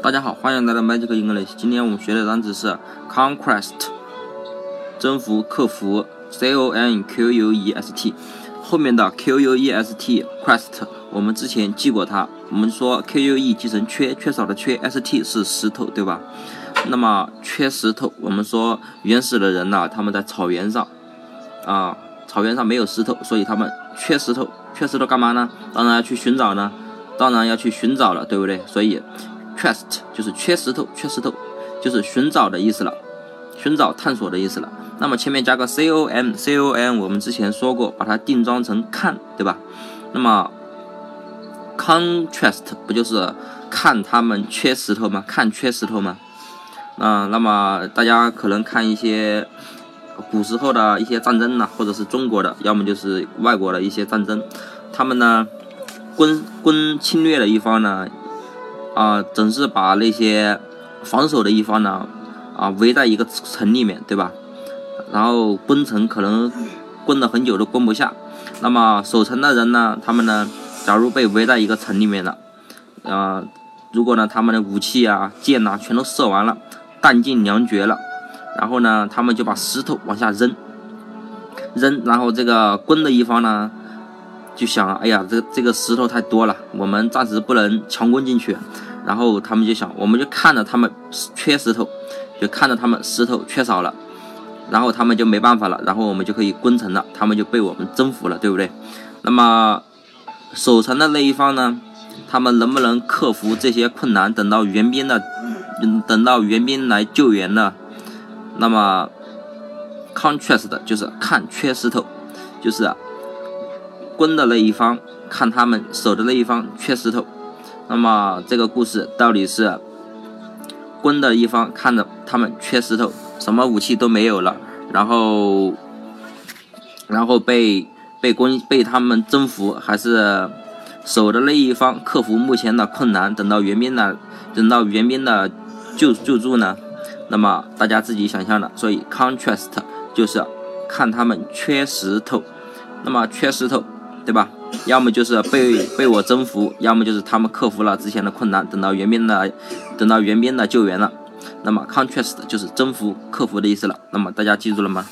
大家好，欢迎来到 Magic English。今天我们学的单词是 conquest，征服、克服，c o n q u e s t。后面的 q u e s t quest，我们之前记过它。我们说 q u e 记成缺，缺少的缺，s t 是石头，对吧？那么缺石头，我们说原始的人呐，他们在草原上啊，草原上没有石头，所以他们缺石头。缺石头干嘛呢？当然要去寻找呢，当然要去寻找了，对不对？所以。Quest 就是缺石头，缺石头就是寻找的意思了，寻找、探索的意思了。那么前面加个 c o m c o m 我们之前说过，把它定装成看，对吧？那么 contrast 不就是看他们缺石头吗？看缺石头吗？啊，那么大家可能看一些古时候的一些战争呢，或者是中国的，要么就是外国的一些战争，他们呢，攻攻侵略的一方呢。啊，总是把那些防守的一方呢，啊围在一个城里面，对吧？然后攻城可能攻了很久都攻不下。那么守城的人呢，他们呢，假如被围在一个城里面了，啊，如果呢他们的武器啊、箭呐全都射完了，弹尽粮绝了，然后呢，他们就把石头往下扔，扔，然后这个攻的一方呢。就想，哎呀，这这个石头太多了，我们暂时不能强攻进去。然后他们就想，我们就看着他们缺石头，就看着他们石头缺少了，然后他们就没办法了，然后我们就可以攻城了，他们就被我们征服了，对不对？那么守城的那一方呢，他们能不能克服这些困难，等到援兵的，等到援兵来救援呢？那么 contrast 就是看缺石头，就是。攻的那一方看他们守的那一方缺石头，那么这个故事到底是攻的一方看着他们缺石头，什么武器都没有了，然后然后被被攻被他们征服，还是守的那一方克服目前的困难，等到援兵的等到援兵的救救助呢？那么大家自己想象的，所以 contrast 就是看他们缺石头，那么缺石头。对吧？要么就是被被我征服，要么就是他们克服了之前的困难，等到援兵的，等到援兵的救援了。那么 contrast 就是征服、克服的意思了。那么大家记住了吗？